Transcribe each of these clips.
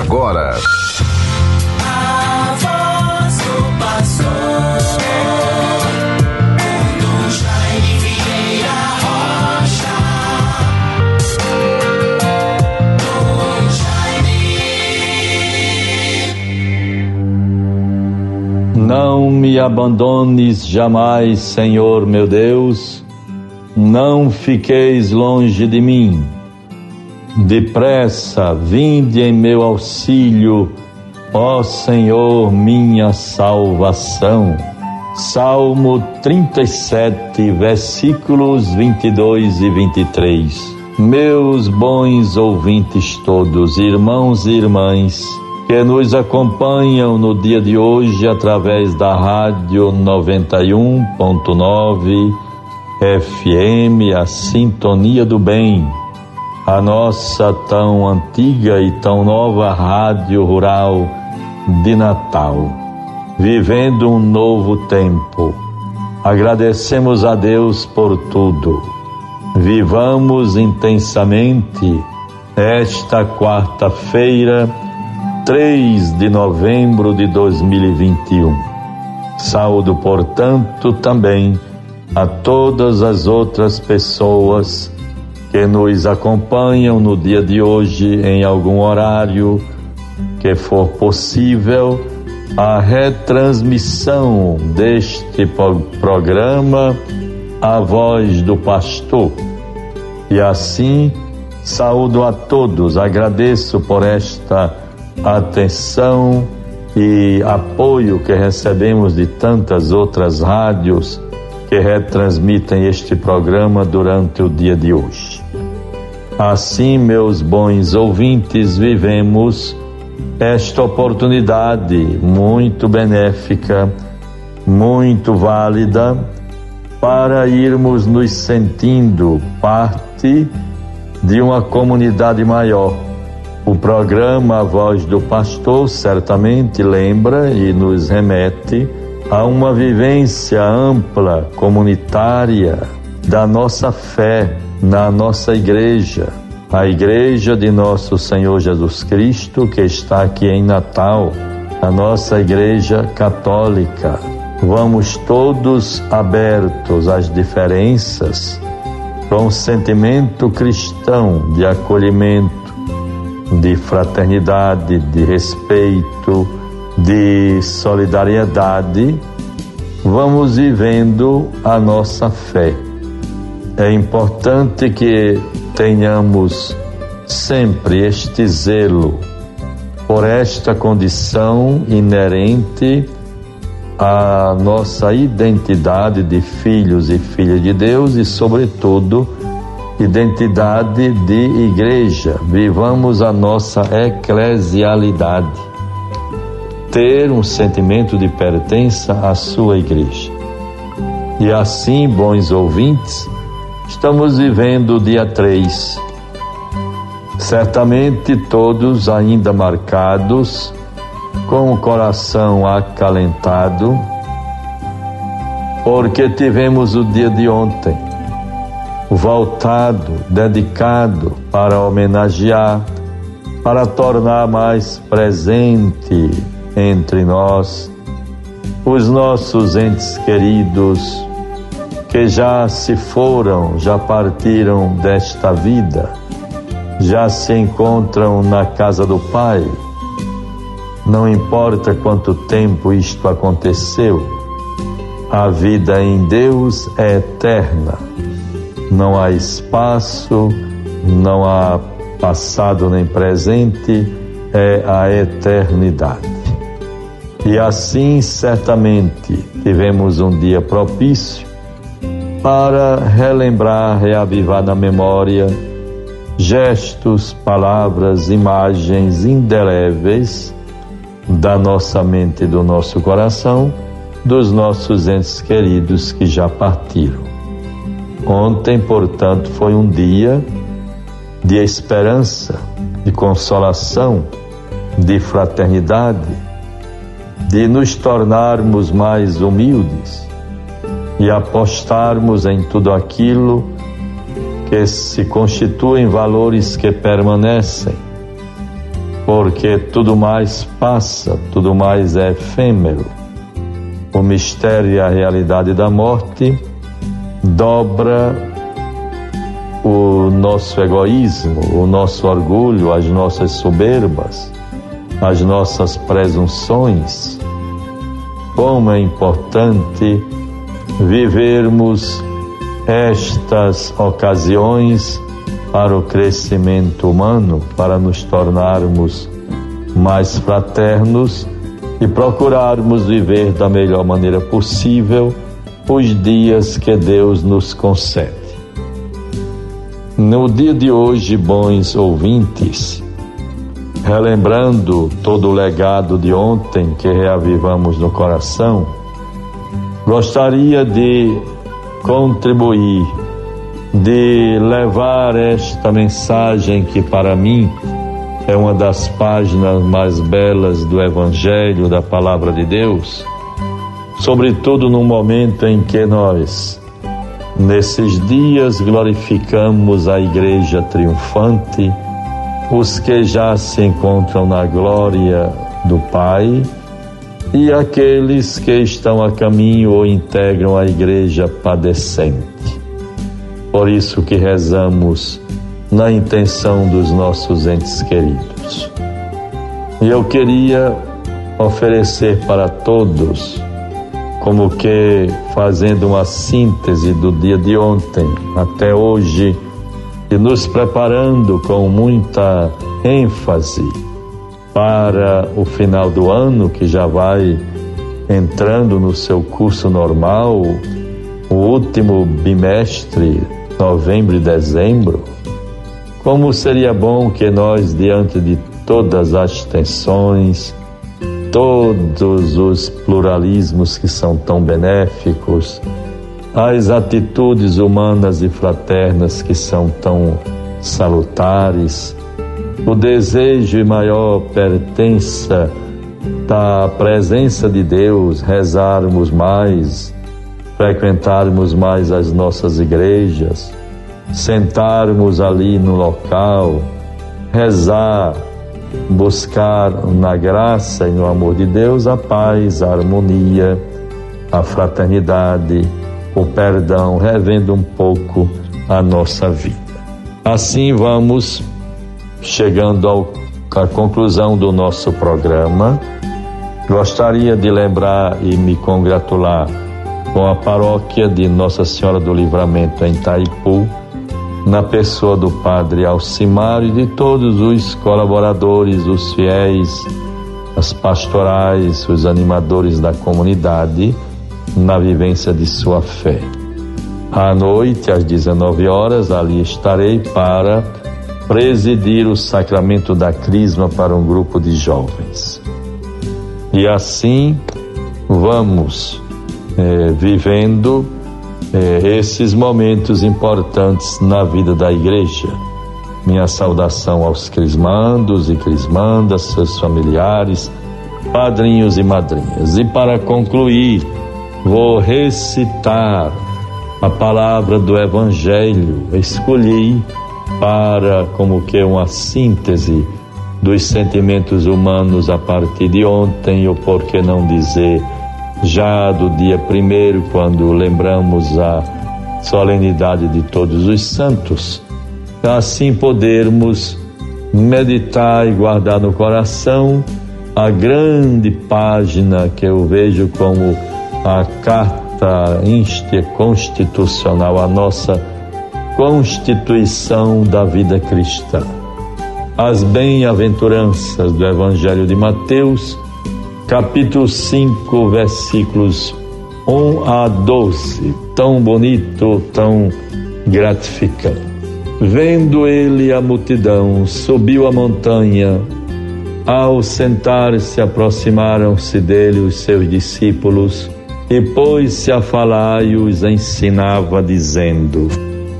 agora. Não me abandones jamais, Senhor meu Deus, não fiqueis longe de mim. Depressa, vinde em meu auxílio, ó Senhor, minha salvação. Salmo 37, versículos 22 e 23. Meus bons ouvintes todos, irmãos e irmãs, que nos acompanham no dia de hoje através da Rádio 91.9 FM, a Sintonia do Bem a nossa tão antiga e tão nova Rádio Rural de Natal, vivendo um novo tempo. Agradecemos a Deus por tudo. Vivamos intensamente esta quarta-feira, 3 de novembro de 2021. Saúdo, portanto, também a todas as outras pessoas que nos acompanham no dia de hoje em algum horário que for possível a retransmissão deste programa A Voz do Pastor. E assim saúdo a todos, agradeço por esta atenção e apoio que recebemos de tantas outras rádios que retransmitem este programa durante o dia de hoje. Assim, meus bons ouvintes, vivemos esta oportunidade muito benéfica, muito válida, para irmos nos sentindo parte de uma comunidade maior. O programa A Voz do Pastor certamente lembra e nos remete a uma vivência ampla, comunitária, da nossa fé na nossa igreja, a igreja de nosso Senhor Jesus Cristo, que está aqui em Natal, a nossa igreja católica. Vamos todos abertos às diferenças, com sentimento cristão de acolhimento, de fraternidade, de respeito, de solidariedade, vamos vivendo a nossa fé é importante que tenhamos sempre este zelo por esta condição inerente à nossa identidade de filhos e filhas de Deus e, sobretudo, identidade de igreja. Vivamos a nossa eclesialidade. Ter um sentimento de pertença à sua igreja. E assim, bons ouvintes, Estamos vivendo o dia 3. Certamente todos ainda marcados, com o coração acalentado, porque tivemos o dia de ontem, voltado, dedicado para homenagear, para tornar mais presente entre nós os nossos entes queridos, que já se foram, já partiram desta vida, já se encontram na casa do Pai. Não importa quanto tempo isto aconteceu, a vida em Deus é eterna. Não há espaço, não há passado nem presente, é a eternidade. E assim, certamente, tivemos um dia propício para relembrar, reavivar na memória gestos, palavras, imagens indeléveis da nossa mente e do nosso coração, dos nossos entes queridos que já partiram. Ontem, portanto, foi um dia de esperança, de consolação, de fraternidade, de nos tornarmos mais humildes e apostarmos em tudo aquilo que se constituem valores que permanecem, porque tudo mais passa, tudo mais é efêmero. O mistério e a realidade da morte dobra o nosso egoísmo, o nosso orgulho, as nossas soberbas, as nossas presunções. Como é importante vivermos estas ocasiões para o crescimento humano, para nos tornarmos mais fraternos e procurarmos viver da melhor maneira possível os dias que Deus nos concede. No dia de hoje, bons ouvintes, relembrando todo o legado de ontem que reavivamos no coração, gostaria de contribuir, de levar esta mensagem que para mim é uma das páginas mais belas do Evangelho, da Palavra de Deus, sobretudo no momento em que nós Nesses dias glorificamos a Igreja triunfante, os que já se encontram na glória do Pai e aqueles que estão a caminho ou integram a Igreja padecente. Por isso que rezamos na intenção dos nossos entes queridos. E eu queria oferecer para todos como que fazendo uma síntese do dia de ontem até hoje e nos preparando com muita ênfase para o final do ano que já vai entrando no seu curso normal, o último bimestre, novembro e dezembro. Como seria bom que nós, diante de todas as tensões, todos os pluralismos que são tão benéficos, as atitudes humanas e fraternas que são tão salutares, o desejo maior pertença da presença de Deus, rezarmos mais, frequentarmos mais as nossas igrejas, sentarmos ali no local, rezar, buscar na graça e no amor de Deus a paz, a harmonia, a fraternidade, o perdão, revendo um pouco a nossa vida. Assim vamos chegando ao, à conclusão do nosso programa. Gostaria de lembrar e me congratular com a paróquia de Nossa Senhora do Livramento em Taipu na pessoa do Padre Alcimar e de todos os colaboradores, os fiéis, as pastorais, os animadores da comunidade na vivência de sua fé. À noite, às 19 horas, ali estarei para presidir o sacramento da Crisma para um grupo de jovens. E assim vamos eh, vivendo é, esses momentos importantes na vida da igreja. Minha saudação aos crismandos e crismandas, seus familiares, padrinhos e madrinhas. E para concluir, vou recitar a palavra do Evangelho. Escolhi para, como que uma síntese dos sentimentos humanos a partir de ontem, ou por que não dizer já do dia primeiro, quando lembramos a solenidade de todos os santos, assim podermos meditar e guardar no coração a grande página que eu vejo como a carta constitucional, a nossa constituição da vida cristã. As bem-aventuranças do Evangelho de Mateus capítulo 5, versículos 1 a 12. Tão bonito, tão gratificante. Vendo ele a multidão, subiu a montanha. Ao sentar-se, aproximaram-se dele os seus discípulos e pôs-se a falar e os ensinava, dizendo: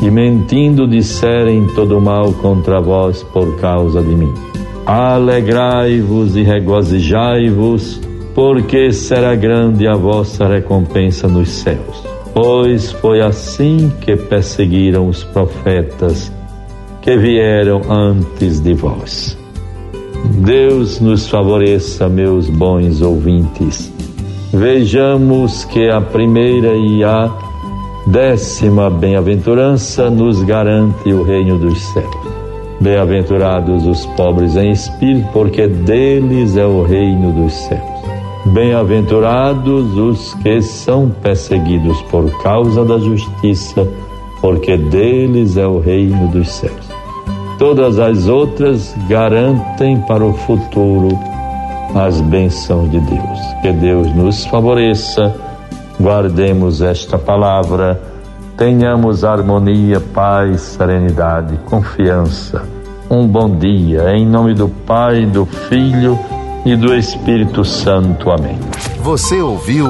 e mentindo disserem todo mal contra vós por causa de mim. Alegrai-vos e regozijai-vos, porque será grande a vossa recompensa nos céus. Pois foi assim que perseguiram os profetas que vieram antes de vós. Deus nos favoreça, meus bons ouvintes. Vejamos que a primeira e a décima bem-aventurança nos garante o reino dos céus. Bem-aventurados os pobres em espírito, porque deles é o reino dos céus. Bem-aventurados os que são perseguidos por causa da justiça, porque deles é o reino dos céus. Todas as outras garantem para o futuro as bênçãos de Deus. Que Deus nos favoreça, guardemos esta palavra, tenhamos harmonia, paz, serenidade, confiança. Um bom dia, em nome do Pai, do Filho e do Espírito Santo. Amém. Você ouviu